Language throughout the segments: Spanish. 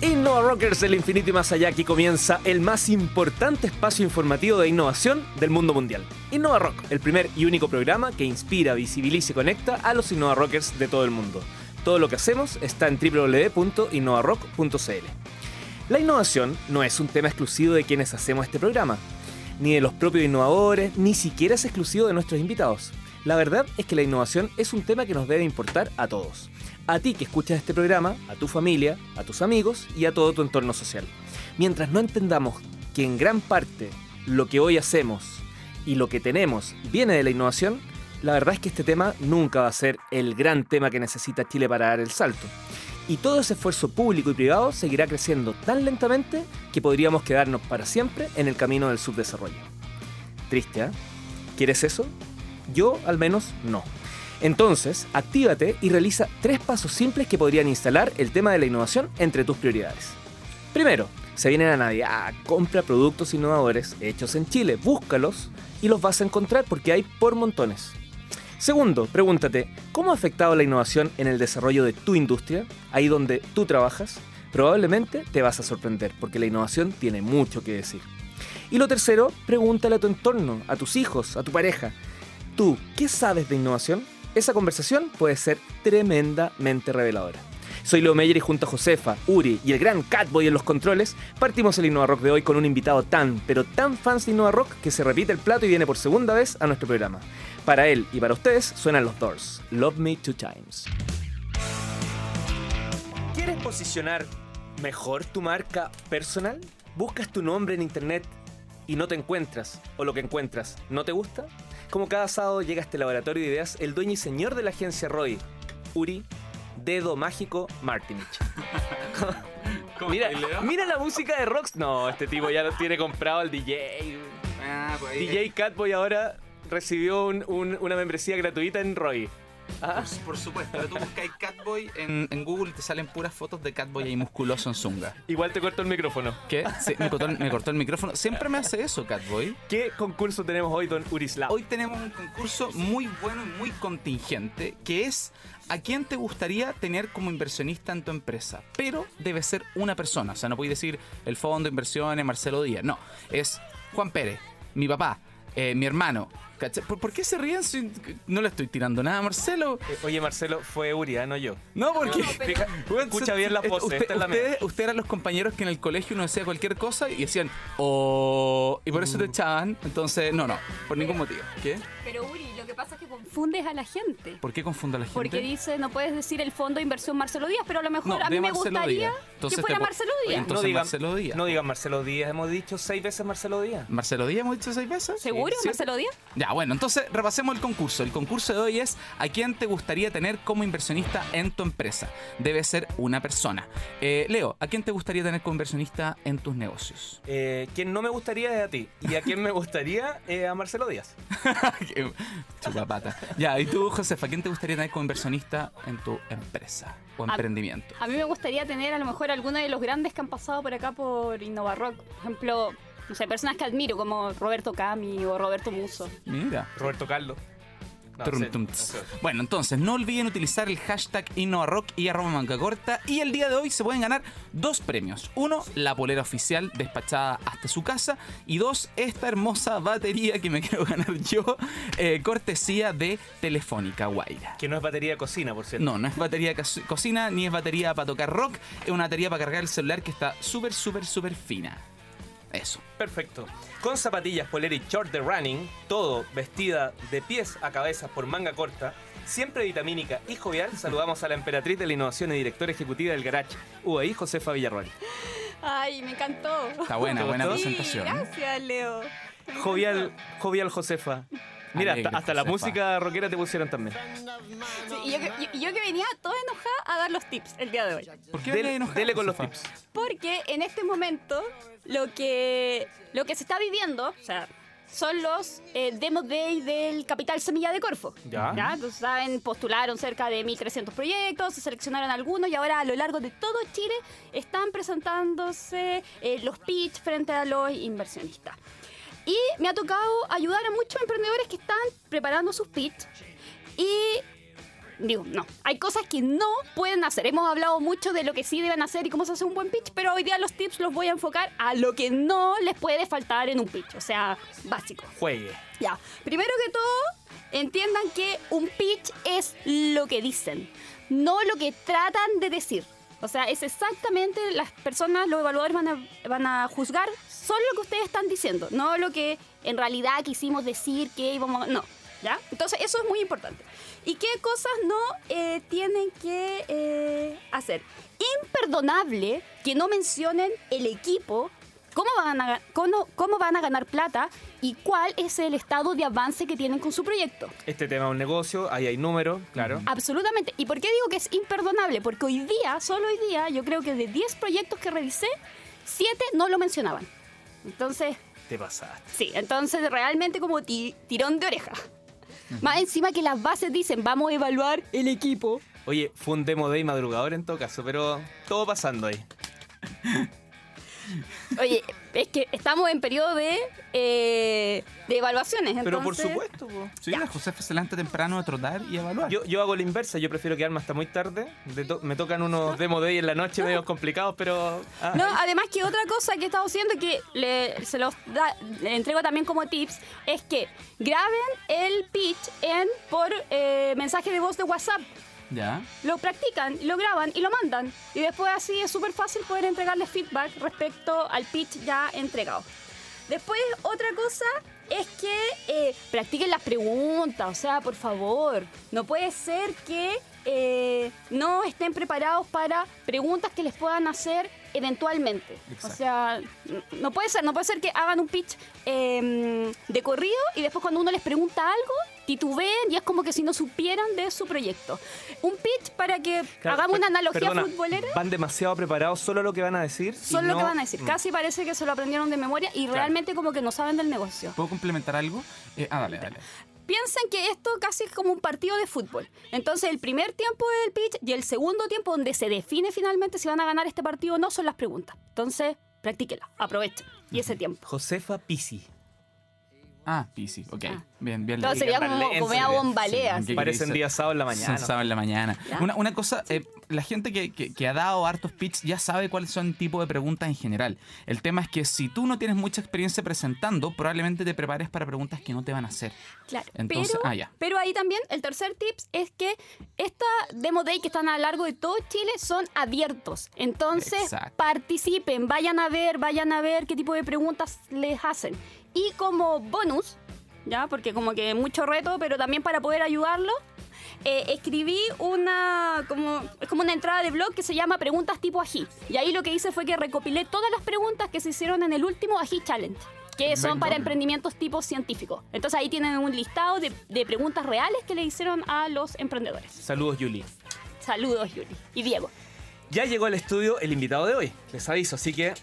Innova Rockers del infinito y más allá, aquí comienza el más importante espacio informativo de innovación del mundo mundial. Innova Rock, el primer y único programa que inspira, visibiliza y conecta a los Innova Rockers de todo el mundo. Todo lo que hacemos está en www.innovarock.cl. La innovación no es un tema exclusivo de quienes hacemos este programa, ni de los propios innovadores, ni siquiera es exclusivo de nuestros invitados. La verdad es que la innovación es un tema que nos debe importar a todos a ti que escuchas este programa, a tu familia, a tus amigos y a todo tu entorno social. Mientras no entendamos que en gran parte lo que hoy hacemos y lo que tenemos viene de la innovación, la verdad es que este tema nunca va a ser el gran tema que necesita Chile para dar el salto. Y todo ese esfuerzo público y privado seguirá creciendo tan lentamente que podríamos quedarnos para siempre en el camino del subdesarrollo. Triste, ¿eh? ¿Quieres eso? Yo al menos no. Entonces, actívate y realiza tres pasos simples que podrían instalar el tema de la innovación entre tus prioridades. Primero, se viene la Navidad, compra productos innovadores hechos en Chile, búscalos y los vas a encontrar porque hay por montones. Segundo, pregúntate, ¿cómo ha afectado la innovación en el desarrollo de tu industria, ahí donde tú trabajas? Probablemente te vas a sorprender porque la innovación tiene mucho que decir. Y lo tercero, pregúntale a tu entorno, a tus hijos, a tu pareja. ¿Tú qué sabes de innovación? esa conversación puede ser tremendamente reveladora. Soy Leo Meyer y junto a Josefa, Uri y el gran Catboy en los controles, partimos el Innova Rock de hoy con un invitado tan, pero tan fans de Innova Rock que se repite el plato y viene por segunda vez a nuestro programa. Para él y para ustedes suenan los Doors, Love Me Two Times. ¿Quieres posicionar mejor tu marca personal? ¿Buscas tu nombre en internet y no te encuentras o lo que encuentras no te gusta? Como cada sábado llega a este laboratorio de ideas el dueño y señor de la agencia Roy, Uri Dedo Mágico Martinich. mira, mira la música de Rox. No, este tipo ya lo tiene comprado el DJ. Ah, pues DJ Catboy ahora recibió una membresía gratuita en Roy. Ah. Por, supuesto, pero tú buscas Catboy en, en, Google te salen puras fotos de Catboy ahí musculoso en Zunga. Igual te cortó el micrófono. ¿Qué? Sí, me, cortó, el micrófono. Siempre me hace eso, Catboy. ¿Qué concurso tenemos hoy, don Urislav? Hoy tenemos un concurso muy bueno y muy contingente que es ¿a quién te gustaría tener como inversionista en tu empresa? Pero debe ser una persona. O sea, no puedes decir el fondo de inversiones Marcelo Díaz. No, es Juan Pérez, mi papá, eh, mi hermano, ¿Por, qué se ríen si no le estoy tirando nada a Marcelo? Eh, oye, Marcelo, fue Uria, no yo. No, porque. Escucha bien la pose. Usted, ustedes, usted eran los compañeros que en el colegio uno decía cualquier cosa y decían, oh. Y por eso te uh. echaban. Entonces, no, no, por ningún motivo. ¿Qué? Pero Uri, confundes a la gente. ¿Por qué confunde a la gente? Porque dice, no puedes decir el fondo de inversión Marcelo Díaz, pero a lo mejor a mí me gustaría que fuera Marcelo Díaz. Entonces, no digan Marcelo Díaz. No digan Marcelo Díaz, hemos dicho seis veces Marcelo Díaz. ¿Marcelo Díaz hemos dicho seis veces? ¿Seguro? ¿Marcelo Díaz? Ya, bueno, entonces repasemos el concurso. El concurso de hoy es ¿a quién te gustaría tener como inversionista en tu empresa? Debe ser una persona. Eh, Leo, ¿a quién te gustaría tener como inversionista en tus negocios? Eh, quien no me gustaría es a ti. ¿Y a quién me gustaría? a Marcelo Díaz. Chupapata. Ya, ¿y tú, Josefa, a quién te gustaría tener como inversionista en tu empresa o emprendimiento? A mí me gustaría tener a lo mejor alguno de los grandes que han pasado por acá por InnovaRock. Por ejemplo, no sé, personas que admiro como Roberto Cami o Roberto Muso. Mira. Roberto Bueno, entonces no olviden utilizar el hashtag InnovaRock y arroba manga corta. Y el día de hoy se pueden ganar dos premios. Uno, la polera oficial despachada hasta su casa. Y dos, esta hermosa batería que me quiero ganar yo, eh, cortesía de Telefónica Guaira. Que no es batería de cocina, por cierto. No, no es batería de cocina ni es batería para tocar rock. Es una batería para cargar el celular que está súper, súper, súper fina. Eso. Perfecto. Con zapatillas, polera y short de running, todo vestida de pies a cabeza por manga corta, siempre vitamínica y jovial, saludamos a la emperatriz de la innovación y directora ejecutiva del Garage, UAI, Josefa Villarroel. Ay, me encantó. Está buena, buena presentación. gracias, Leo. Jovial, jovial Josefa. Mira, hasta, la música rockera te pusieron también. y, yo, que venía toda enojada a dar los tips el día de hoy. ¿Por qué dele, dele con los tips? Porque en este momento lo que, lo que se está viviendo, o sea, son los eh, Demo Day del Capital Semilla de Corfo. Ya. Entonces, saben, postularon cerca de 1.300 proyectos, se seleccionaron algunos y ahora a lo largo de todo Chile están presentándose eh, los pitch frente a los inversionistas. Y me ha tocado ayudar a muchos emprendedores que están preparando sus pitch. Y digo, no. Hay cosas que no pueden hacer. Hemos hablado mucho de lo que sí deben hacer y cómo se hace un buen pitch, pero hoy día los tips los voy a enfocar a lo que no les puede faltar en un pitch, o sea, básico. Juegue. Ya, primero que todo, entiendan que un pitch es lo que dicen, no lo que tratan de decir. O sea, es exactamente las personas, los evaluadores van a, juzgar solo lo que ustedes están diciendo, no lo que en realidad quisimos decir que íbamos. No, ¿ya? Entonces, eso es muy importante. ¿Y qué cosas no eh, tienen que eh, hacer? Imperdonable que no mencionen el equipo, cómo van, a, cómo, cómo van a ganar plata y cuál es el estado de avance que tienen con su proyecto. Este tema es un negocio, ahí hay números, claro. Absolutamente. ¿Y por qué digo que es imperdonable? Porque hoy día, solo hoy día, yo creo que de 10 proyectos que revisé, 7 no lo mencionaban. Entonces, Te pasaste. sí, entonces realmente como ti- tirón de oreja. Más encima que las bases dicen, vamos a evaluar el equipo. Oye, fue un demo day madrugador en todo caso, pero todo pasando ahí. Oye, es que estamos en periodo de, eh, de evaluaciones. Pero por supuesto, po. Sí, Ya. la Josefa se levanta temprano a trotar y a evaluar. Yo, yo hago la inversa, yo prefiero quedarme hasta muy tarde. De to- me tocan unos demo day en la noche medio complicados, pero. ah, No, además que otra cosa que he estado haciendo y que le, se los da- le entrego también como tips es que graben el pitch en por eh, mensaje de voz de WhatsApp. Lo practican, lo graban y lo mandan. Y después así es súper fácil poder entregarles feedback respecto al pitch ya entregado. Después, otra cosa es que eh, practiquen las preguntas, o sea, por favor. No puede ser que eh, no estén preparados para preguntas que les puedan hacer eventualmente. O sea, no puede ser, no puede ser que hagan un pitch eh, de corrido y después cuando uno les pregunta algo, titubeen y es como que si no supieran de su proyecto. Un pitch para que claro, hagamos una analogía perdona, futbolera. Van demasiado preparados solo lo que van a decir. Solo lo que van a decir. Mm. Casi parece que se lo aprendieron de memoria y realmente como que no saben del negocio. ¿Puedo complementar algo? Eh, ah, dale, dale. Piensen que esto casi es como un partido de fútbol. Entonces el primer tiempo del pitch y el segundo tiempo donde se define finalmente si van a ganar este partido o no son las preguntas. Entonces, practíquela, aprovechen. Y ese tiempo. Josefa Pisi. Ah, Pisi, ok. Ah. Bien, bien. Entonces diga sería como, Valencia, bien. bombalea. Sí, así. ¿qué Parecen queréis? día sábado en la mañana. sábado en la mañana. Una, una cosa, eh, la gente que, que- que ha dado hartos pitch ya sabe cuáles son el tipo de preguntas en general. El tema es que si tú no tienes mucha experiencia presentando, probablemente te prepares para preguntas que no te van a hacer. Claro, Entonces, pero, ah, ya. pero ahí también el tercer tips es que esta demo day que están a lo largo de todo Chile son abiertos. Entonces Exacto. participen, vayan a ver, vayan a ver qué tipo de preguntas les hacen. Y como bonus, ya, porque como que mucho reto, pero también para poder ayudarlo. eh, escribí una como, es como una entrada de blog que se llama Preguntas tipo Ají. Y ahí lo que hice fue que recopilé todas las preguntas que se hicieron en el último Ají Challenge, que son para emprendimientos tipo científicos. Entonces ahí tienen un listado de, de preguntas reales que le hicieron a los emprendedores. Saludos, Yuli. Saludos, Yuri. Y Diego. Ya llegó al estudio el invitado de hoy, les aviso, así que,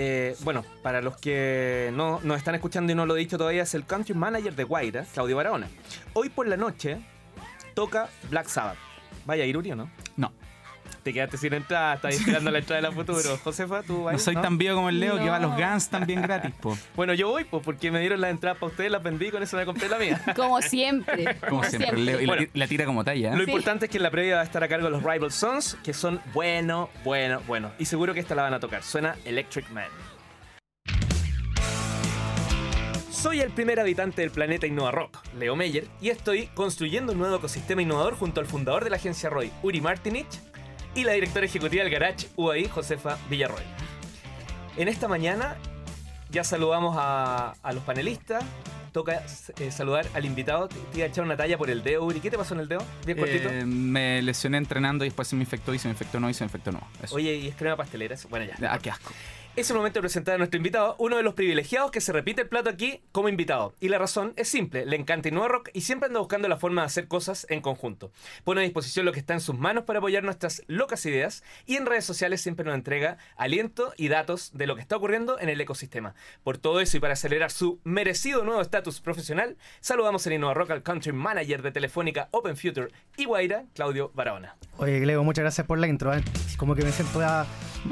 eh, bueno, para los que no nos están escuchando y no lo he dicho todavía, es el country manager de Guaira, Claudio Barahona. Hoy por la noche toca Black Sabbath. ¿Vaya a ir, Uri, o no? No, Te quedaste sin entrada, estás esperando la entrada de la futuro. Josefa, ¿tú vas? no soy tan vivo como el Leo que va a los. Guns también gratis, po. Bueno, yo voy, pues, porque me dieron las entradas para ustedes, las vendí, con eso me compré la mía. Como siempre. Como siempre, Leo. Y la- Bueno. la, tira como talla. ¿eh? Lo Sí. importante es que en la previa va a estar a cargo de los Rival Sons, que son bueno, bueno, bueno. Y seguro que esta la van a tocar. Suena Electric Man. Soy el primer habitante del planeta Innova Rock, Leo Meyer, y estoy construyendo un nuevo ecosistema innovador junto al fundador de la agencia Roy, Uri Martinich, y la directora ejecutiva del Garage UAI, Josefa Villarroy. En esta mañana ya saludamos a, a los panelistas. Toca eh, saludar al invitado. Te te iba a echar una talla por el dedo, Uri. ¿Qué te pasó en el dedo? Bien cortito. Eh, me lesioné entrenando y después se me infectó y se me infectó no y se me infectó no. Eso. Oye, y es crema pastelera. eso? Bueno, ya. Ah, qué asco. Es el momento de presentar a nuestro invitado, uno de los privilegiados que se repite el plato aquí como invitado. Y la razón es simple, le encanta Innova Rock y siempre anda buscando la forma de hacer cosas en conjunto. Pone a disposición lo que está en sus manos para apoyar nuestras locas ideas y en redes sociales siempre nos entrega aliento y datos de lo que está ocurriendo en el ecosistema. Por todo eso y para acelerar su merecido nuevo estatus profesional, saludamos en Innova Rock al Country Manager de Telefónica Open Future y Guaira, Claudio Barahona. Oye, Leo, muchas gracias por la intro. ¿eh? Como que me siento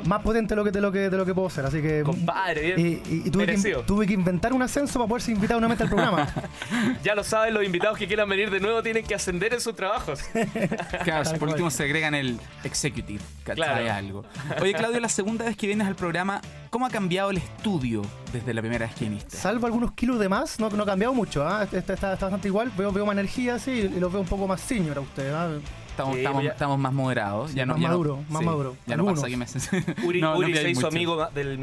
más potente de lo que, de lo que, de lo que puedo Así que. Compadre, bien. Y, y- y tuve, que, merecido. tuve que inventar un ascenso para poder ser invitado nuevamente al programa. Ya lo saben, los invitados que quieran venir de nuevo tienen que ascender en sus trabajos. Claro, por último se agregan el executive, ¿cachai? Claro. Algo. Oye, Claudio, la segunda vez que vienes al programa, ¿cómo ha cambiado el estudio desde la primera vez que viniste? Salvo algunos kilos de más, no, no ha cambiado mucho. ¿ah? Está, está- está bastante igual. Veo, veo más energía, sí, y los veo un poco más senior a ustedes. ¿ah? Estamos, Sí, estamos, ya- estamos más moderados. ya no, más ya no- maduro, más maduro. Ya no pasa que me... Uri, no, Uri se hizo mucho. amigo del,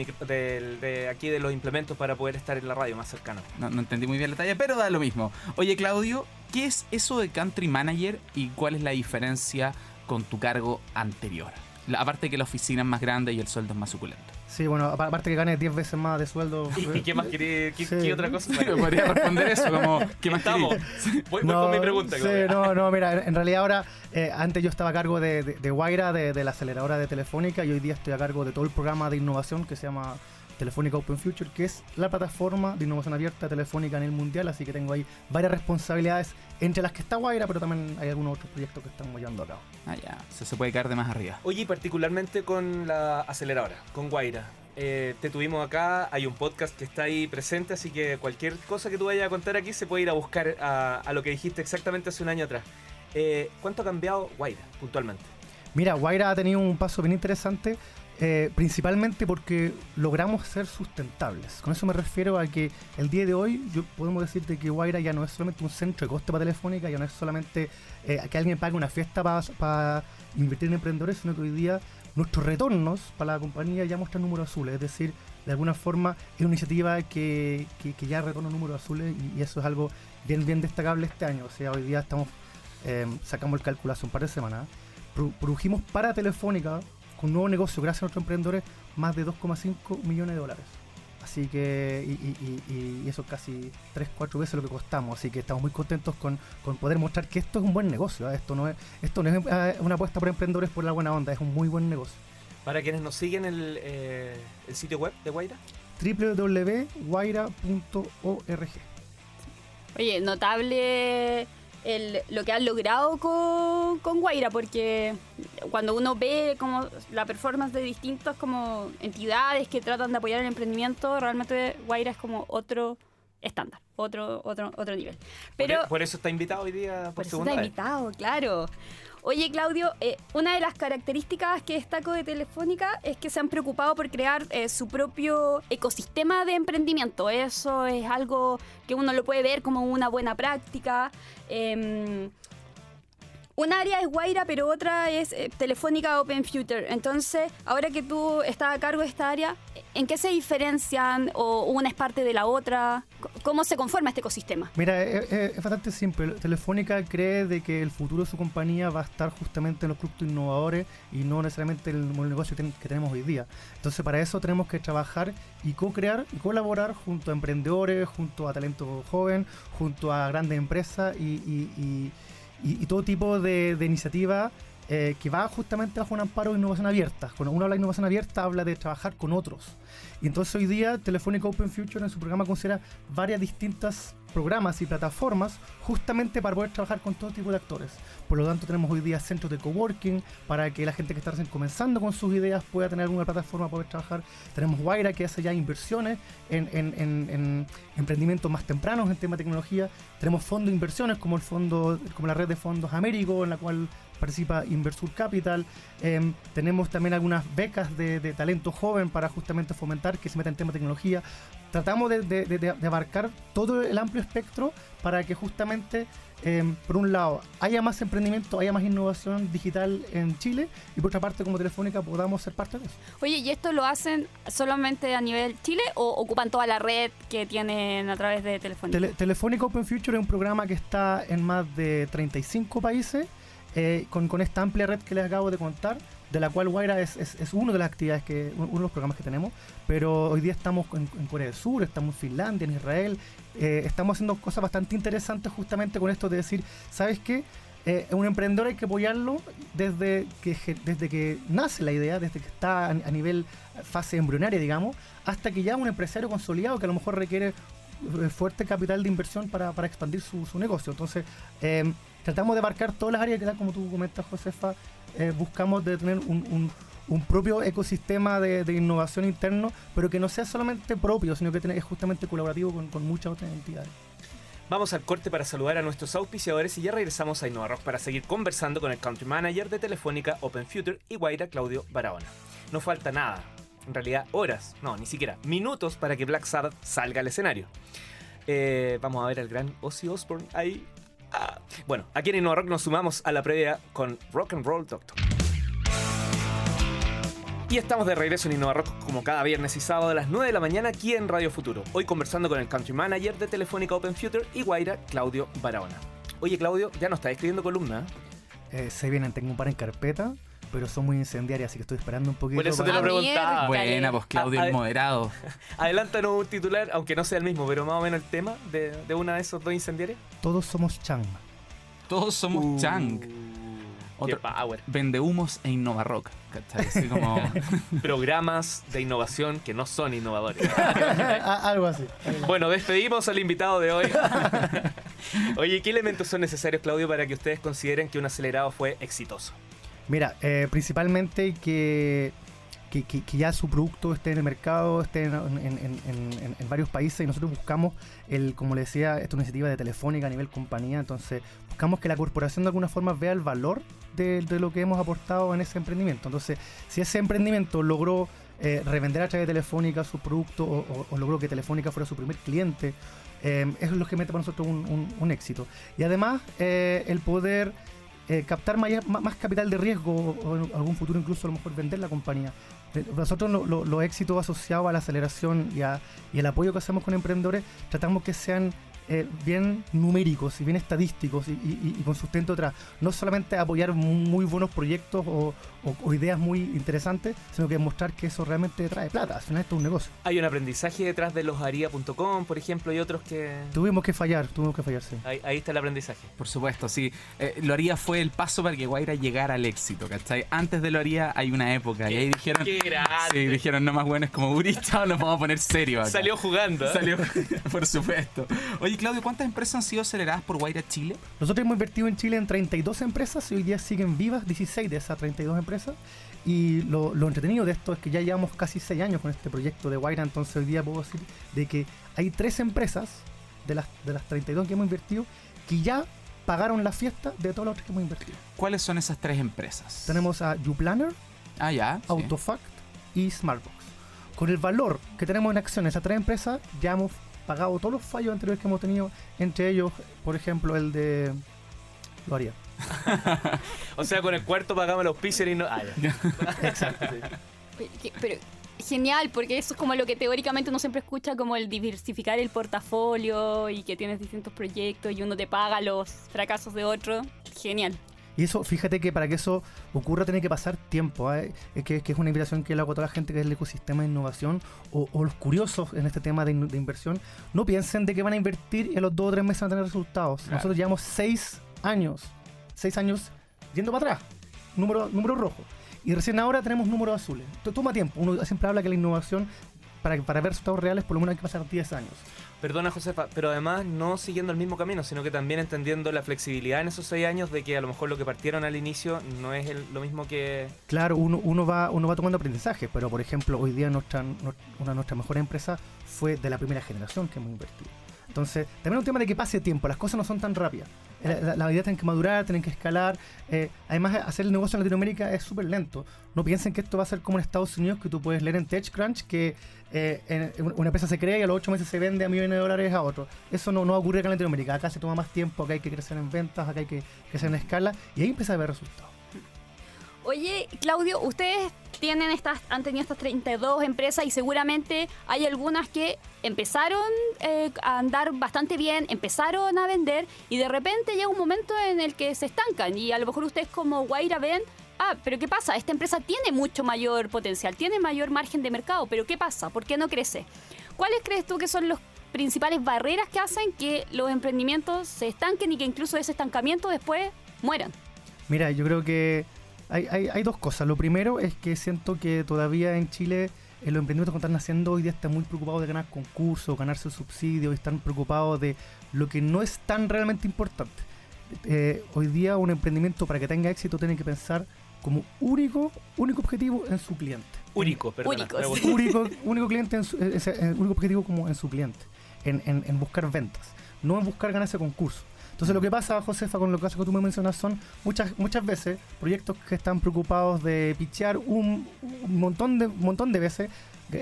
de aquí de los implementos para poder estar en la radio más cercano. No, no entendí muy bien la talla, pero da lo mismo. Oye, Claudio, ¿qué es eso de country manager y cuál es la diferencia con tu cargo anterior? La- aparte que la oficina es más grande y el sueldo es más suculento. Sí, bueno, apa- aparte que gane 10 veces más de sueldo. ¿Y qué más quería? ¿Qué, Sí. qué otra cosa? Podría responder eso como, ¿qué más Estamos. Voy, voy con mi pregunta. sí, no, no, mira, en en realidad ahora, eh, antes yo estaba a cargo de, de, de Guaira, de, de la aceleradora de Telefónica, y hoy día estoy a cargo de todo el programa de innovación que se llama Telefónica Open Future, que es la plataforma de innovación abierta telefónica en el mundial, así que tengo ahí varias responsabilidades, entre las que está Guaira, pero también hay algunos otros proyectos que estamos llevando a cabo. Ah, ya, se, se puede caer de más arriba. Oye, y particularmente con la aceleradora, con Guaira. Eh, te tuvimos acá, hay un podcast que está ahí presente, así que cualquier cosa que tú vayas a contar aquí se puede ir a buscar a, a lo que dijiste exactamente hace un año atrás. Eh, ¿Cuánto ha cambiado Guaira puntualmente? Mira, Guaira ha tenido un paso bien interesante, eh, principalmente porque logramos ser sustentables. Con eso me refiero a que el día de hoy yo podemos decirte que Guaira ya no es solamente un centro de coste para Telefónica, ya no es solamente eh, que alguien pague una fiesta para invertir en emprendedores, sino que hoy día nuestros retornos para la compañía ya muestran números azules, es decir, de alguna forma es una iniciativa que, que- que ya retorna números azules y, eso es algo bien, bien destacable este año. O sea, hoy día estamos, eh, sacamos el cálculo hace un par de semanas, Pro- produjimos para Telefónica, un nuevo negocio, gracias a nuestros emprendedores, más de 2,5 millones de dólares. Así que, y, y- y- y eso casi 3, 4 veces lo que costamos. Así que estamos muy contentos con, con poder mostrar que esto es un buen negocio. ¿eh? Esto no es, esto no es eh, una apuesta por emprendedores por la buena onda, es un muy buen negocio. Para quienes nos siguen el, eh, el sitio web de Guaira. www.guaira.org Oye, notable el- lo que han logrado con, con Guaira, porque cuando uno ve como la performance de distintas como entidades que tratan de apoyar el emprendimiento, realmente Guaira es como otro estándar, otro, otro, otro nivel. Pero por, e- por eso está invitado hoy día por, por eso está vez. invitado, claro. Oye, Claudio, eh, una de las características que destaco de Telefónica es que se han preocupado por crear eh, su propio ecosistema de emprendimiento. Eso es algo que uno lo puede ver como una buena práctica. Em, un área es Guaira, pero otra es eh, Telefónica Open Future. Entonces, ahora que tú estás a cargo de esta área, ¿en qué se diferencian o una es parte de la otra? ¿Cómo se conforma este ecosistema? Mira, es, es- es bastante simple. Telefónica cree de que el futuro de su compañía va a estar justamente en los productos innovadores y no necesariamente en el de negocio que que tenemos hoy día. Entonces, para eso tenemos que trabajar y co-crear y colaborar junto a emprendedores, junto a talento joven, junto a grandes empresas y, y- y- y- todo tipo de, de iniciativa eh, que va justamente bajo un amparo de innovación abierta. Cuando uno habla de innovación abierta, habla de trabajar con otros. Y entonces hoy día Telefónica Open Future en su programa considera varias distintas programas y plataformas justamente para poder trabajar con todo tipo de actores. Por lo tanto, tenemos hoy día centros de coworking para que la gente que está comenzando con sus ideas pueda tener alguna plataforma para poder trabajar. Tenemos Guaira que hace ya inversiones en- en emprendimientos más tempranos en tema de tecnología. Tenemos fondos de inversiones como el fondo, como la red de fondos Américo, en la cual participa Inversur Capital. Em, tenemos también algunas becas de, de talento joven para justamente fomentar que se meta en tema de tecnología. Tratamos de, de- de- abarcar todo el amplio espectro para que justamente, em, por un lado, haya más emprendimiento, haya más innovación digital en Chile y por otra parte, como Telefónica, podamos ser parte de eso. Oye, ¿y esto lo hacen solamente a nivel Chile o ocupan toda la red que tienen a través de Telefónica? Tele- Telefónica Open Future es un programa que está en más de 35 países eh, con, esta amplia red que les acabo de contar, de la cual Guaira es, es, una de las actividades, que uno de los programas que tenemos, pero hoy día estamos en, Corea del Sur, estamos en Finlandia, en Israel, eh, estamos haciendo cosas bastante interesantes justamente con esto de decir, ¿sabes qué? Eh, un emprendedor hay que apoyarlo desde que, desde que nace la idea, desde que está a, nivel fase embrionaria, digamos, hasta que ya un empresario consolidado que a lo mejor requiere fuerte capital de inversión para, expandir su, negocio. Entonces, tratamos de abarcar todas las áreas que, tal como tú comentas, Josefa, eh, buscamos tener un, un- un propio ecosistema de, de innovación interno, pero que no sea solamente propio, sino que es justamente colaborativo con, con muchas otras entidades. Vamos al corte para saludar a nuestros auspiciadores y ya regresamos a Innova Rock para seguir conversando con el Country Manager de Telefónica Open Future y Guaira Claudio Barahona. No falta nada, en realidad horas, no, ni siquiera, minutos para que Black Sabbath salga al escenario. Eh, vamos a ver al gran Ozzy Osbourne ahí. Bueno, aquí en Innova Rock nos sumamos a la previa con Rock and Roll Doctor. Y estamos de regreso en Innova Rock como cada viernes y sábado a las 9 de la mañana aquí en Radio Futuro. Hoy conversando con el Country Manager de Telefónica Open Future y Guaira, Claudio Barahona. Oye Claudio, ya no está escribiendo columna. ¿eh? Eh, se vienen, tengo un par en carpeta, pero son muy incendiarias, así que estoy esperando un poquito. Por eso te para- lo preguntaba. Buena, pues Claudio Ah, el moderado. Adelántanos un titular, aunque no sea el mismo, pero más o menos el tema de, de una de esos dos incendiarios. Todos somos Chang. Todos somos Chang. Qué Otro- power. Vende humos e Innova Rock. ¿cachai? Así como. Programas de innovación que no son innovadores. Algo así. Bueno, despedimos al invitado de hoy. Oye, ¿qué elementos son necesarios, Claudio, para que ustedes consideren que un acelerado fue exitoso? Mira, eh, principalmente que, que, ya su producto esté en el mercado, esté en, varios países y nosotros buscamos, el, como le decía, esta iniciativa de Telefónica a nivel compañía, entonces buscamos que la corporación de alguna forma vea el valor de, lo que hemos aportado en ese emprendimiento. Entonces, si ese emprendimiento logró eh, revender a través de Telefónica su producto o, logró que Telefónica fuera su primer cliente, eh, eso es lo que mete para nosotros un, éxito. Y además, eh, el poder eh, captar más, capital de riesgo o, en algún futuro incluso a lo mejor vender la compañía. Nosotros lo- lo- los éxitos asociados a la aceleración y el apoyo que hacemos con emprendedores tratamos que sean eh, bien numéricos y bien estadísticos y, y- y con sustento atrás. No solamente apoyar muy buenos proyectos o, o- o ideas muy interesantes, sino que mostrar que eso realmente trae plata. Al final esto es un negocio. Hay un aprendizaje detrás de losaria.com, por ejemplo, y otros que... Tuvimos que fallar, tuvimos que fallar, sí. Ahí, ahí está el aprendizaje. Por supuesto, sí. Eh, lo haría fue el paso para que Guaira llegara al éxito, ¿cachai? Antes de lo haría hay una época y ahí dijeron. ¡Qué grande! Sí, dijeron no más bueno es como Burista o nos vamos a poner serio acá. Salió jugando. ¿eh? Salió, por supuesto. Oye, Claudio, ¿cuántas empresas han sido aceleradas por Guaira Chile? Nosotros hemos invertido en Chile en 32 empresas y hoy día siguen vivas 16 de esas 32 empresas. Y lo, lo entretenido de esto es que ya llevamos casi 6 años con este proyecto de Guaira, entonces hoy día puedo decir de que hay tres empresas de las, de las 32 que hemos invertido que ya pagaron la fiesta de todas las otras que hemos invertido. ¿Cuáles son esas tres empresas? Tenemos a YouPlanner, Ah, ya. sí. Autofact y Smartbox. Con el valor que tenemos en acciones esas tres empresas, ya hemos pagado todos los fallos anteriores que hemos tenido, entre ellos, por ejemplo, el de... Lo haría. O sea, con el cuarto pagamos el auspicio y no... Ah, ya. Exacto. Pero, que- pero genial, porque eso es como lo que teóricamente uno siempre escucha, como el diversificar el portafolio y que tienes distintos proyectos y uno te paga los fracasos de otro. Genial. Y eso, fíjate que para que eso ocurra tiene que pasar tiempo. ¿eh? Es que, que es una invitación que le hago a toda la gente que es el ecosistema de innovación o, o los curiosos en este tema de, in- de inversión. No piensen de que van a invertir y a los dos o tres meses van a tener resultados. Claro. Nosotros llevamos seis años, seis años yendo para atrás, número, número rojo. Y recién ahora tenemos números azules. Toma tiempo. Uno siempre habla que la innovación, para, para ver resultados reales, por lo menos hay que pasar 10 años. Perdona, Josefa, pero además no siguiendo el mismo camino, sino que también entendiendo la flexibilidad en esos seis años de que a lo mejor lo que partieron al inicio no es el- lo mismo que... Claro, uno, uno, va, uno va tomando aprendizaje, pero por ejemplo, hoy día nuestra, nu- una de nuestras mejores empresas fue de la primera generación que hemos invertido. Entonces, también es un tema de que pase tiempo, las cosas no son tan rápidas. La, la, la idea tienen que madurar, tienen que escalar. eh, además, hacer el negocio en Latinoamérica es súper lento. No piensen que esto va a ser como en Estados Unidos, que tú puedes leer en TechCrunch que eh, en- una empresa se crea y a los ocho meses se vende a millones de dólares a otro. Eso no, no ocurrir acá en Latinoamérica. Acá se toma más tiempo, acá hay que crecer en ventas, acá hay que crecer en escala y ahí empieza a ver resultados. Oye, Claudio, ustedes tienen estas, han tenido estas 32 empresas y seguramente hay algunas que empezaron eh, a andar bastante bien, empezaron a vender y de repente llega un momento en el que se estancan y a lo mejor ustedes como Guaira ven, ah, pero ¿qué pasa? Esta empresa tiene mucho mayor potencial, tiene mayor margen de mercado, pero ¿qué pasa? ¿Por qué no crece? ¿Cuáles crees tú que son las principales barreras que hacen que los emprendimientos se estanquen y que incluso ese estancamiento después mueran? Mira, yo creo que hay, hay, hay dos cosas. Lo primero es que siento que todavía en Chile eh, los emprendimientos que están naciendo hoy día están muy preocupados de ganar concursos, ganarse subsidios, y están preocupados de lo que no es tan realmente importante. Eh, hoy día un emprendimiento para que tenga éxito tiene que pensar como único, único objetivo en su cliente. Único, perdón. Único, sí. único, único cliente en su, ese, eh, único objetivo como en su cliente, en, en- en buscar ventas, no en buscar ganar ese concurso. Entonces lo que pasa, Josefa, con lo que tú me mencionas son muchas muchas veces proyectos que están preocupados de pichear un, montón de montón de veces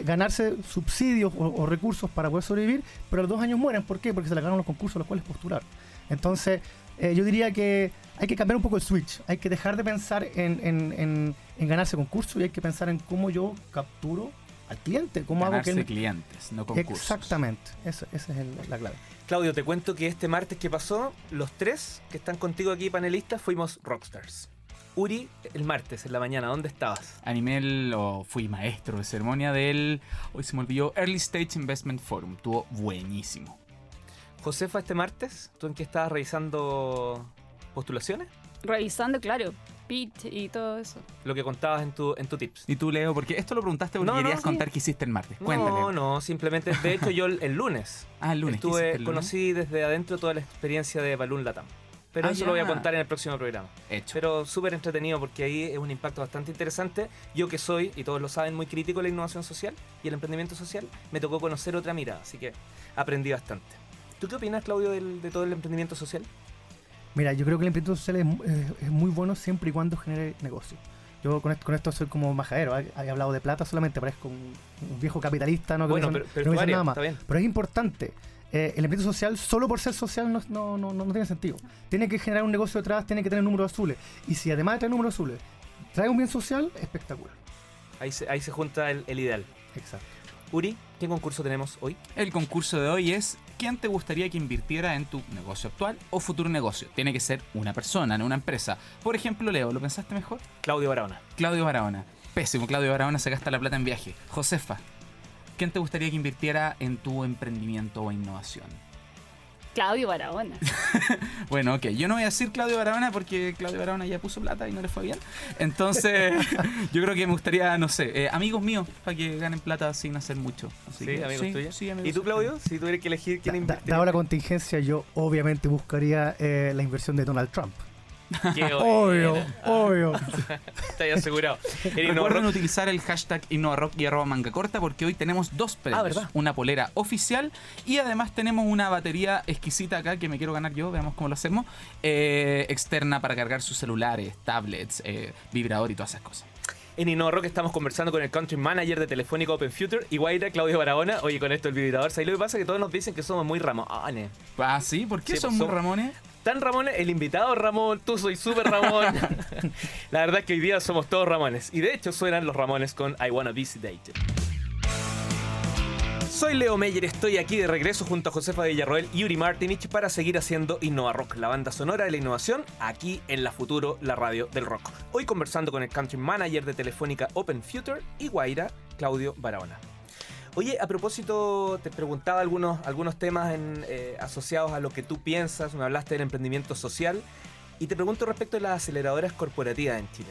ganarse subsidios o, recursos para poder sobrevivir, pero a los dos años mueren. ¿Por qué? Porque se le ganan los concursos a los cuales postular. Entonces, eh, yo diría que hay que cambiar un poco el switch. Hay que dejar de pensar en, en- en- en ganarse concursos y hay que pensar en cómo yo capturo al cliente, cómo hago que clientes, no concursos. Exactamente, esa, esa es el- la clave. Claudio, te cuento que este martes que pasó, los tres que están contigo aquí panelistas fuimos rockstars. Uri, el martes en la mañana, ¿dónde estabas? Animé el, o fui maestro de ceremonia del, hoy se me olvidó, Early Stage Investment Forum. Estuvo buenísimo. Josefa, este martes, ¿tú en qué estabas revisando postulaciones? Revisando, claro, pitch y todo eso. Lo que contabas en tu, en tu tips. Y tú, Leo, porque esto lo preguntaste porque No, no, querías sí. contar qué hiciste el martes. Cuéntale. No, no, simplemente, de hecho yo el, el lunes, Ah, el lunes. ¿qué hiciste estuve, el lunes? conocí desde adentro toda la experiencia de Balloon Latam. Pero Ah, eso lo voy a ya. contar en el próximo programa. Hecho. Pero súper entretenido porque ahí es un impacto bastante interesante. Yo que soy, y todos lo saben, muy crítico de la innovación social y el emprendimiento social, me tocó conocer otra mirada, así que aprendí bastante. ¿Tú qué opinas, Claudio, del- de todo el emprendimiento social? Mira, yo creo que el emprendimiento social es, eh, es muy bueno siempre y cuando genere negocio. Yo con esto, con esto soy como majadero, ¿eh? he hablado de plata solamente, parezco un, un viejo capitalista, no Bueno, quiero pero, pero no área, nada más. Pero es importante. eh, el emprendimiento social, solo por ser social, no, no, no, no tiene sentido. Tiene que generar un negocio detrás, tiene que tener números azules. Y si además de tener números azules, trae un bien social, espectacular. Ahí se, ahí se junta el, el ideal. Exacto. Uri, ¿qué concurso tenemos hoy? El concurso de hoy es ¿quién te gustaría que invirtiera en tu negocio actual o futuro negocio? Tiene que ser una persona, no una empresa. Por ejemplo, Leo, ¿lo pensaste mejor? Claudio Barahona. Claudio Barahona. Pésimo, Claudio Barahona se gasta la plata en viaje. Josefa, ¿quién te gustaría que invirtiera en tu emprendimiento o innovación? Claudio Barahona. Bueno, ok, yo no voy a decir Claudio Barahona porque Claudio Barahona ya puso plata y no le fue bien. Entonces, yo creo que me gustaría, no sé, eh, amigos míos para que ganen plata sin hacer mucho. Así Sí, que- amigos tuyos. sí, amigos ¿Y tú, Claudio? Si tuvieras que elegir quién da- invertir. dado la contingencia, yo obviamente buscaría eh, la inversión de Donald Trump. Qué Obvio, obvio. Está ahí asegurado. Recuerden utilizar el hashtag InnovaRock y arroba manga corta porque hoy tenemos dos premios. Ah, ¿verdad? Una polera oficial y además tenemos una batería exquisita acá que me quiero ganar yo, veamos cómo lo hacemos, eh, externa para cargar sus celulares, tablets, eh, vibrador y todas esas cosas. En InnovaRock estamos conversando con el country manager de Telefónica Open Future, Iguaira, Claudio Barahona. Oye, con esto el vibrador. ¿Sabes lo que pasa? Que todos nos dicen que somos muy ramones. Ah, ¿sí? ¿Por qué Sí, son pues, muy Ramones? Tan Ramones, el invitado Ramón, tú soy súper Ramón. La verdad es que hoy día somos todos Ramones. Y de hecho suenan los Ramones con I Wanna Be Sedated. Soy Leo Meyer, estoy aquí de regreso junto a Josefa Villarroel y Yuri Martinich para seguir haciendo Innova Rock, la banda sonora de la innovación, aquí en la Futuro, la radio del rock. Hoy conversando con el country manager de Telefónica Open Future y Guaira, Claudio Barahona. Oye, a propósito, te preguntaba algunos, algunos temas en, eh, asociados a lo que tú piensas, me hablaste del emprendimiento social, y te pregunto respecto de las aceleradoras corporativas en Chile.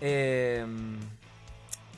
Eh,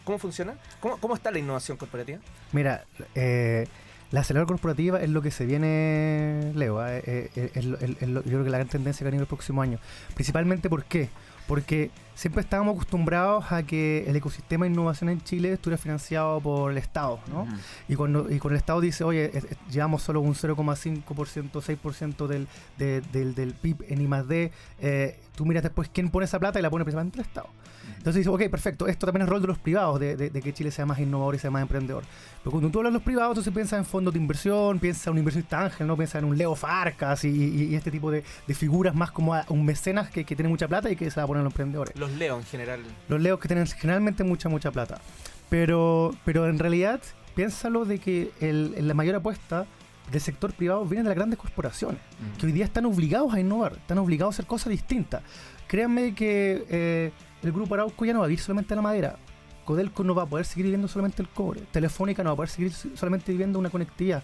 ¿Cómo funciona? ¿Cómo, ¿Cómo está la innovación corporativa? Mira, eh, la aceleradora corporativa es lo que se viene, Leo. eh, eh, es es lo- yo creo que la gran tendencia que va a venir el próximo año. Principalmente, ¿por qué? Porque siempre estábamos acostumbrados a que el ecosistema de innovación en Chile estuviera financiado por el Estado, ¿no? Y cuando, y cuando el Estado dice, oye, es- es- llevamos solo un 0,5%, 6% del, de- del, del PIB en I+D, eh, tú miras después quién pone esa plata y la pone principalmente el Estado. Entonces dices, ok, perfecto, esto también es rol de los privados, de, de- de que Chile sea más innovador y sea más emprendedor. Pero cuando tú hablas de los privados, entonces piensas en fondos de inversión, piensas en un inversionista ángel, ¿no? Piensas en un Leo Farcas y, y- y este tipo de, de figuras más como a- un mecenas que, que tiene mucha plata y que se va a poner a los emprendedores Los leo en general. los leos que tienen generalmente mucha, mucha plata. Pero, pero en realidad, piénsalo de que la mayor apuesta del sector privado viene de las grandes corporaciones, que hoy día están obligados a innovar, están obligados a hacer cosas distintas. Créanme que eh, el grupo Arauco ya no va a vivir solamente la madera. Codelco no va a poder seguir viviendo solamente el cobre. Telefónica no va a poder seguir solamente viviendo una conectividad.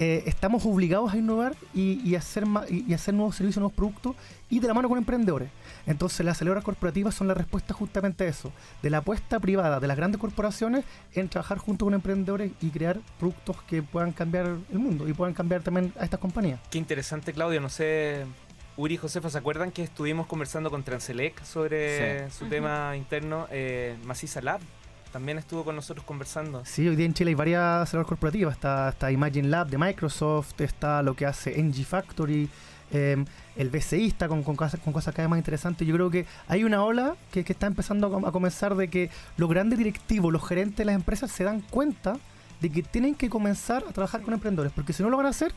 Eh, estamos obligados a innovar y, y hacer ma- y, hacer nuevos servicios, nuevos productos y de la mano con emprendedores. Entonces las aceleradoras corporativas son la respuesta justamente a eso, de la apuesta privada de las grandes corporaciones en trabajar junto con emprendedores y crear productos que puedan cambiar el mundo y puedan cambiar también a estas compañías. Qué interesante, Claudio. No sé Uri y Josefa, ¿se acuerdan que estuvimos conversando con Transelec sobre su tema interno? Eh, Maciza Lab también estuvo con nosotros conversando. Sí, hoy día en Chile hay varias aceleradores corporativas. Está, está Imagine Lab de Microsoft, está lo que hace NG Factory, eh, el BCI está con, con, cosas, con cosas cada vez más interesantes. Yo creo que hay una ola que, que está empezando a, com- a comenzar de que los grandes directivos, los gerentes de las empresas se dan cuenta de que tienen que comenzar a trabajar con emprendedores, porque si no lo van a hacer,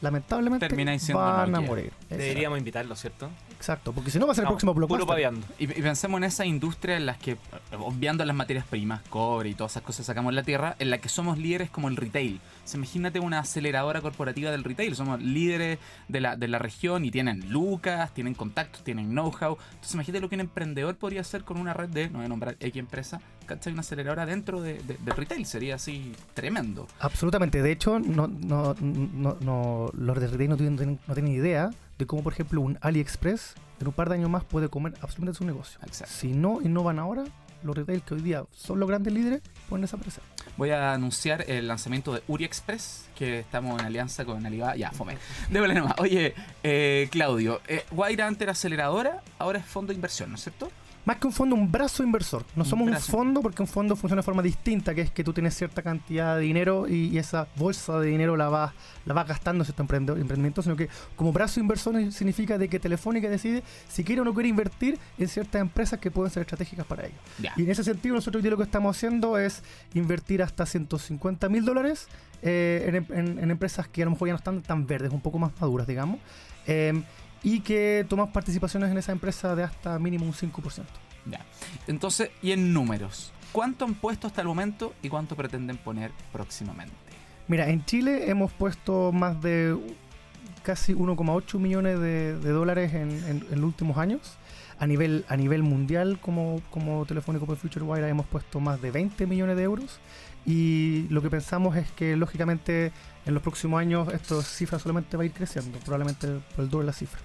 lamentablemente Termináis siendo van a morir. Deberíamos invitarlo, ¿cierto? Exacto, porque si no va a ser el No, próximo blockbuster. Y, y pensemos en esa industria en las que, obviando las materias primas, cobre y todas esas cosas que sacamos en la tierra, en la que somos líderes como el retail. O sea, imagínate una aceleradora corporativa del retail. Somos líderes de la, de la región y tienen lucas, tienen contactos, tienen know-how. Entonces, imagínate lo que un emprendedor podría hacer con una red de, no voy a nombrar X empresa, ¿cachai? Una aceleradora dentro de, de- del retail. Sería así tremendo. Absolutamente. De hecho, no, no, no, no- los de retail no tienen, no tienen idea de cómo, por ejemplo, un AliExpress en un par de años más puede comer absolutamente su negocio. Exacto. Si no innovan ahora, los retail que hoy día son los grandes líderes pueden desaparecer. Voy a anunciar el lanzamiento de Uri Express, que estamos en alianza con Alibaba. Ya, fome. Déjale nomás. Oye, eh, Claudio, eh, Guaira antes era aceleradora, ahora es fondo de inversión, ¿no es cierto? Más que un fondo, un brazo inversor. No somos un fondo porque un fondo funciona de forma distinta, que es que tú tienes cierta cantidad de dinero y, y esa bolsa de dinero la vas, la vas gastando en cierto emprendimiento, sino que como brazo inversor significa de que Telefónica decide si quiere o no quiere invertir en ciertas empresas que pueden ser estratégicas para ellos. Y en ese sentido, nosotros lo que estamos haciendo es invertir hasta 150 mil dólares eh, en, em- en- en empresas que a lo mejor ya no están tan verdes, un poco más maduras, digamos, eh, y que tomas participaciones en esa empresa de hasta mínimo un 5%. Ya. Entonces, y en números, ¿cuánto han puesto hasta el momento y cuánto pretenden poner próximamente? Mira, en Chile hemos puesto más de casi 1,8 millones de, de dólares en, en- en los últimos años. A nivel, a nivel mundial, como, como Telefónica por Future Wire, hemos puesto más de 20 millones de euros. Y lo que pensamos es que, lógicamente, en los próximos años, esta cifra solamente va a ir creciendo, probablemente por el doble de la cifra.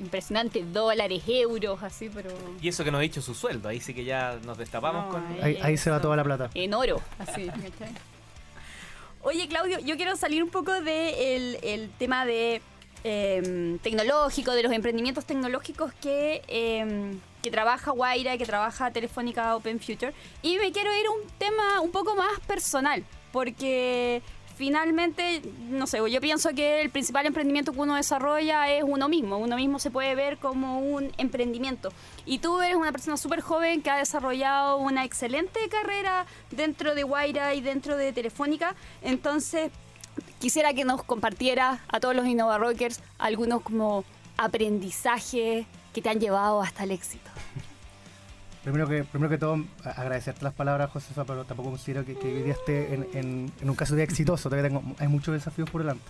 Impresionante, dólares, euros, así, pero. Y eso que nos ha dicho su sueldo, ahí sí que ya nos destapamos No, con... Ahí, ahí se va toda la plata. En oro, así. Oye, Claudio, yo quiero salir un poco del de el- el tema de em, tecnológico, de los emprendimientos tecnológicos que, em, que trabaja Guaira, que trabaja Telefónica Open Future. Y me quiero ir a un tema un poco más personal, porque finalmente, no sé, yo pienso que el principal emprendimiento que uno desarrolla es uno mismo. Uno mismo se puede ver como un emprendimiento. Y tú eres una persona súper joven que ha desarrollado una excelente carrera dentro de Guaira y dentro de Telefónica. Entonces, quisiera que nos compartieras a todos los Innova Rockers algunos como aprendizajes que te han llevado hasta el éxito. Primero que, primero que todo, agradecerte las palabras, Josefa, pero tampoco considero que, que hoy esté en, en- en un caso de exitoso. Todavía tengo, hay muchos desafíos por delante.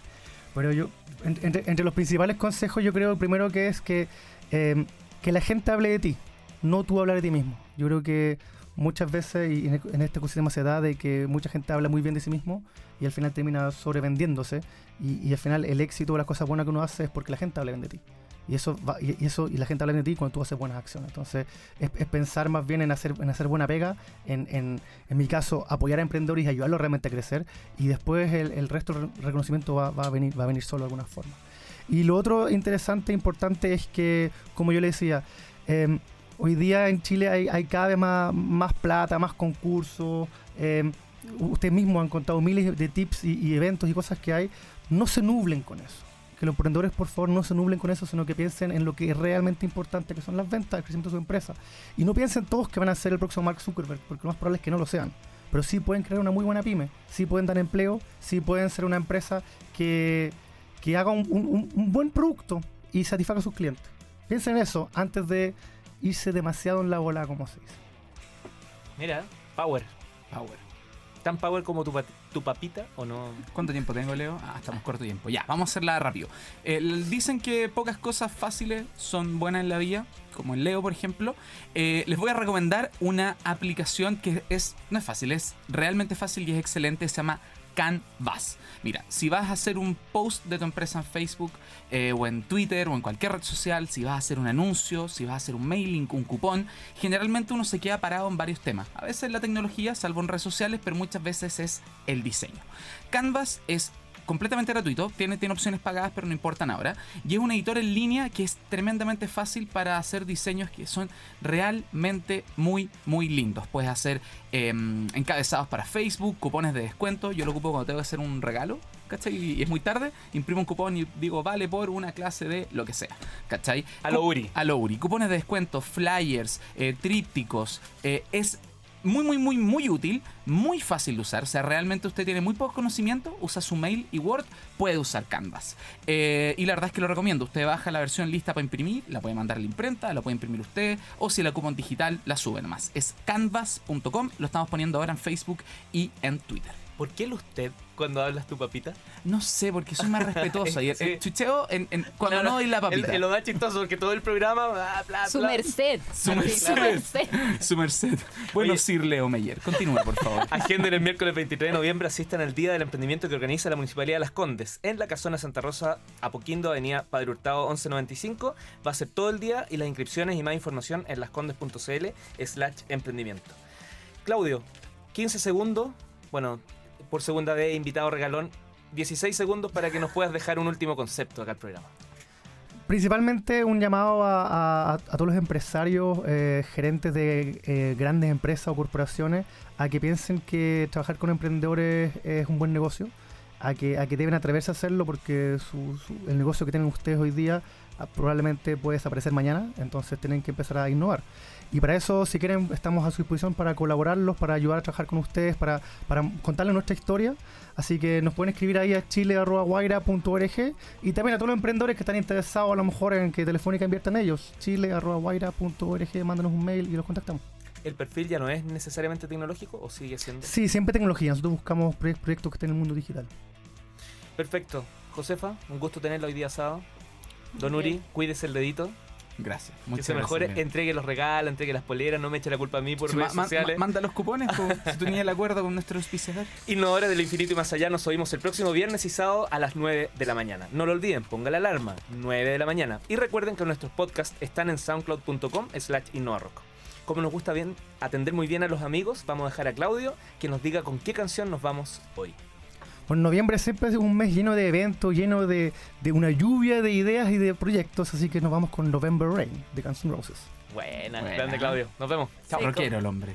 Pero yo, en- entre, entre los principales consejos, yo creo primero que es que, eh, que la gente hable de ti, no tú hablar de ti mismo. Yo creo que muchas veces, y en, en este ecosistema se da de que mucha gente habla muy bien de sí mismo y al final termina sobrevendiéndose. Y, y al final el éxito o las cosas buenas que uno hace es porque la gente habla bien de ti. Y eso, va- y, y eso y la gente habla de ti cuando tú haces buenas acciones. Entonces, es, es pensar más bien en hacer, en hacer buena pega, en, en, en mi caso, apoyar a emprendedores y ayudarlos realmente a crecer, y después el, el resto del reconocimiento va, va a venir, va a venir solo de alguna forma. Y lo otro interesante, importante, es que, como yo le decía, em, hoy día en Chile hay, hay cada vez más, más plata, más concursos. em, ustedes mismos han contado miles de tips y, y eventos y cosas que hay. No se nublen con eso que los emprendedores por favor no se nublen con eso, sino que piensen en lo que es realmente importante, que son las ventas, el crecimiento de su empresa. Y no piensen todos que van a ser el próximo Mark Zuckerberg, porque lo más probable es que no lo sean. Pero sí pueden crear una muy buena pyme, sí pueden dar empleo, sí pueden ser una empresa que, que haga un, un- un buen producto y satisfaga a sus clientes. Piensen en eso antes de irse demasiado en la bola, como se dice. Mira, power. Power. ¿Tan power como tu, tu papita o no? ¿Cuánto tiempo tengo, Leo? Ah, estamos corto tiempo. Ya, vamos a hacerla rápido. Eh, dicen que pocas cosas fáciles son buenas en la vida, como en Leo, por ejemplo. Eh, les voy a recomendar una aplicación que es, no es fácil, es realmente fácil y es excelente. Se llama Canvas. Mira, si vas a hacer un post de tu empresa en Facebook eh, o en Twitter o en cualquier red social, si vas a hacer un anuncio, si vas a hacer un mailing, un cupón, generalmente uno se queda parado en varios temas. A veces la tecnología, salvo en redes sociales, pero muchas veces es el diseño. Canvas es completamente gratuito, tiene, tiene opciones pagadas pero no importan ahora. Y es un editor en línea que es tremendamente fácil para hacer diseños que son realmente muy, muy lindos. Puedes hacer em, encabezados para Facebook, cupones de descuento. Yo lo ocupo cuando tengo que hacer un regalo. ¿Cachai? Y es muy tarde, imprimo un cupón y digo, vale por una clase de lo que sea. ¿Cachai? A lo Uri. A lo Uri. Cupones de descuento, flyers, eh, trípticos. eh, es muy, muy, muy, muy útil, muy fácil de usar. O sea, realmente usted tiene muy poco conocimiento, usa su mail y Word, puede usar Canvas. Eh, y la verdad es que lo recomiendo. Usted baja la versión lista para imprimir, la puede mandar a la imprenta, la puede imprimir usted, o si la ocupa en digital, la sube nomás. Es canvas.com, lo estamos poniendo ahora en Facebook y en Twitter. ¿Por qué el usted cuando hablas tu papita? No sé, porque soy más respetuoso. Y el, Sí. el chucheo en, en- cuando no, doy la papita. El, el lo más chistoso porque todo el programa. bla, bla, Su bla. merced. Su merced. merced. Su merced. Bueno, Oye. Sir Leo Meyer, continúe, por favor. Agenden el miércoles 23 de noviembre, asistan al Día del Emprendimiento que organiza la Municipalidad de Las Condes en la Casona Santa Rosa, Apoquindo, Avenida Padre Hurtado 1195. Va a ser todo el día y las inscripciones y más información en lascondes.cl slash emprendimiento. Claudio, 15 segundos, bueno, por segunda vez invitado regalón, 16 segundos para que nos puedas dejar un último concepto acá al programa. Principalmente un llamado a, a- todos los empresarios, eh, gerentes de eh, grandes empresas o corporaciones, a que piensen que trabajar con emprendedores es un buen negocio, a que, a que deben atreverse a hacerlo porque su- el negocio que tienen ustedes hoy día ah, probablemente puede desaparecer mañana, entonces tienen que empezar a innovar. Y para eso, si quieren, estamos a su disposición para colaborarlos, para ayudar a trabajar con ustedes, para, para contarles nuestra historia. Así que nos pueden escribir ahí a chile.guaira.org y también a todos los emprendedores que están interesados a lo mejor en que Telefónica invierta en ellos. chile.guaira.org, mándanos un mail y los contactamos. ¿El perfil ya no es necesariamente tecnológico o sigue siendo? Sí, siempre tecnología. Nosotros buscamos proye- proyectos que estén en el mundo digital. Perfecto. Josefa, un gusto tenerlo hoy día sábado. Don Uri, cuídese el dedito. Gracias. que Muchas se mejore, gracias. entregue los regalos, entregue las poleras, no me eche la culpa a mí por Sí, redes sociales. ma- manda los cupones, po, si tú tenías el acuerdo con nuestro auspiciador. Innovadores del infinito y más allá, nos oímos el próximo viernes y sábado a las 9 de la mañana. No lo olviden, ponga la alarma, 9 de la mañana. Y recuerden que nuestros podcasts están en soundcloud.com slash innovarock. Como nos gusta bien atender muy bien a los amigos, vamos a dejar a Claudio que nos diga con qué canción nos vamos hoy. Bueno, noviembre siempre es un mes lleno de eventos, lleno de, de una lluvia de ideas y de proyectos, así que nos vamos con November Rain de Guns N' Roses. Buena, grande Claudio. Nos vemos. Chao, Seco. rockero el hombre.